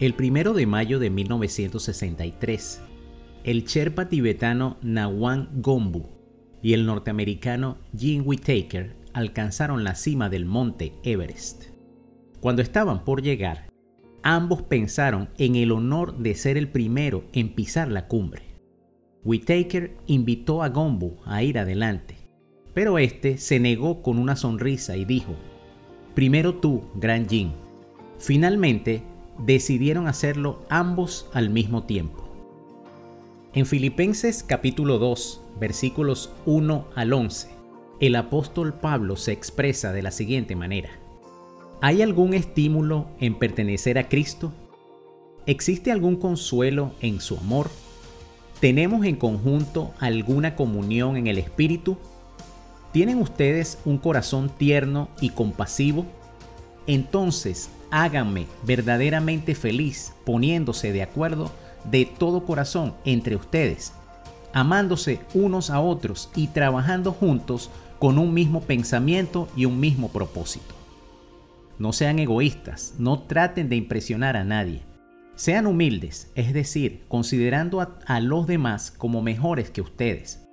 El primero de mayo de 1963, el Sherpa tibetano Nawang Gombu y el norteamericano Jim Whittaker alcanzaron la cima del monte Everest. Cuando estaban por llegar, ambos pensaron en el honor de ser el primero en pisar la cumbre. Whittaker invitó a Gombu a ir adelante, pero este se negó con una sonrisa y dijo: Primero tú, Gran Jim. Finalmente, decidieron hacerlo ambos al mismo tiempo. En Filipenses capítulo 2, versículos 1 al 11, el apóstol Pablo se expresa de la siguiente manera. ¿Hay algún estímulo en pertenecer a Cristo? ¿Existe algún consuelo en su amor? ¿Tenemos en conjunto alguna comunión en el Espíritu? ¿Tienen ustedes un corazón tierno y compasivo? Entonces háganme verdaderamente feliz poniéndose de acuerdo de todo corazón entre ustedes, amándose unos a otros y trabajando juntos con un mismo pensamiento y un mismo propósito. No sean egoístas, no traten de impresionar a nadie. Sean humildes, es decir, considerando a, los demás como mejores que ustedes.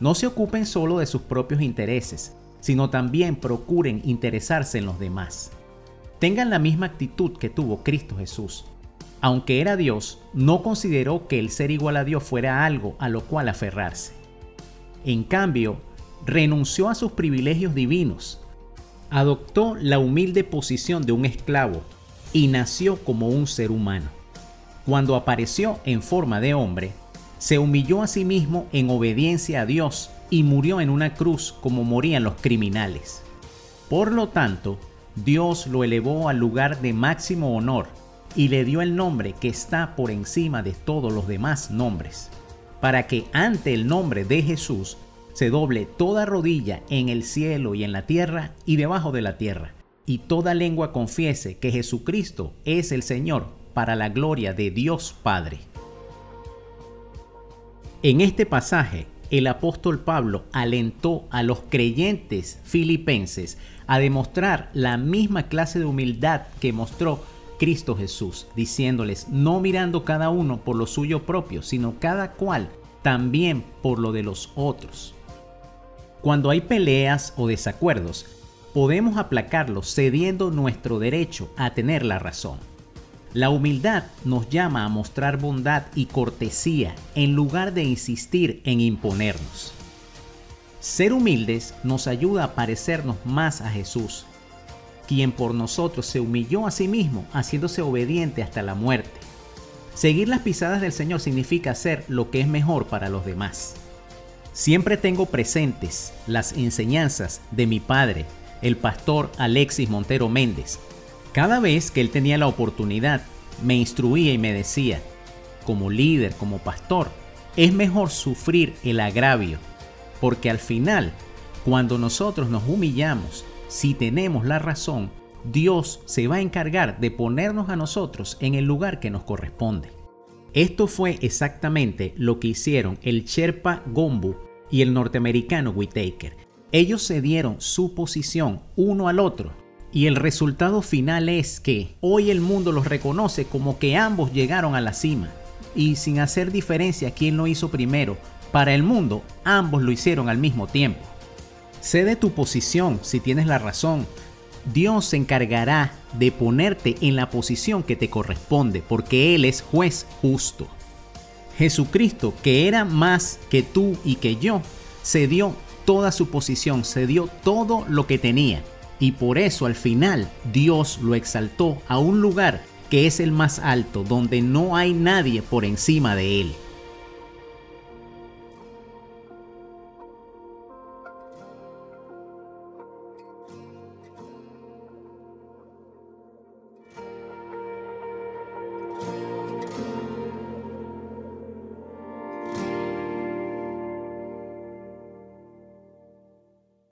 No se ocupen solo de sus propios intereses, sino también procuren interesarse en los demás tengan la misma actitud que tuvo Cristo Jesús. Aunque era Dios, no consideró que el ser igual a Dios fuera algo a lo cual aferrarse. En cambio, renunció a sus privilegios divinos, adoptó la humilde posición de un esclavo y nació como un ser humano. Cuando apareció en forma de hombre, se humilló a sí mismo en obediencia a Dios y murió en una cruz como morían los criminales. Por lo tanto, Dios lo elevó al lugar de máximo honor y le dio el nombre que está por encima de todos los demás nombres, para que ante el nombre de Jesús se doble toda rodilla en el cielo y en la tierra y debajo de la tierra, y toda lengua confiese que Jesucristo es el Señor para la gloria de Dios Padre. En este pasaje, el apóstol Pablo alentó a los creyentes filipenses a demostrar la misma clase de humildad que mostró Cristo Jesús, diciéndoles, no mirando cada uno por lo suyo propio, sino cada cual también por lo de los otros. Cuando hay peleas o desacuerdos, podemos aplacarlos cediendo nuestro derecho a tener la razón. La humildad nos llama a mostrar bondad y cortesía en lugar de insistir en imponernos. Ser humildes nos ayuda a parecernos más a Jesús, quien por nosotros se humilló a sí mismo, haciéndose obediente hasta la muerte. Seguir las pisadas del Señor significa hacer lo que es mejor para los demás. Siempre tengo presentes las enseñanzas de mi padre, el pastor Alexis Montero Méndez, cada vez que él tenía la oportunidad, me instruía y me decía, como líder, como pastor, es mejor sufrir el agravio, porque al final, cuando nosotros nos humillamos, si tenemos la razón, Dios se va a encargar de ponernos a nosotros en el lugar que nos corresponde. Esto fue exactamente lo que hicieron el Sherpa Gombu y el norteamericano Whitaker. Ellos cedieron su posición uno al otro y el resultado final es que hoy el mundo los reconoce como que ambos llegaron a la cima. Y sin hacer diferencia quién lo hizo primero, para el mundo ambos lo hicieron al mismo tiempo. Cede tu posición si tienes la razón. Dios se encargará de ponerte en la posición que te corresponde porque Él es juez justo. Jesucristo, que era más que tú y que yo, cedió toda su posición, cedió todo lo que tenía. Y por eso al final Dios lo exaltó a un lugar que es el más alto, donde no hay nadie por encima de él.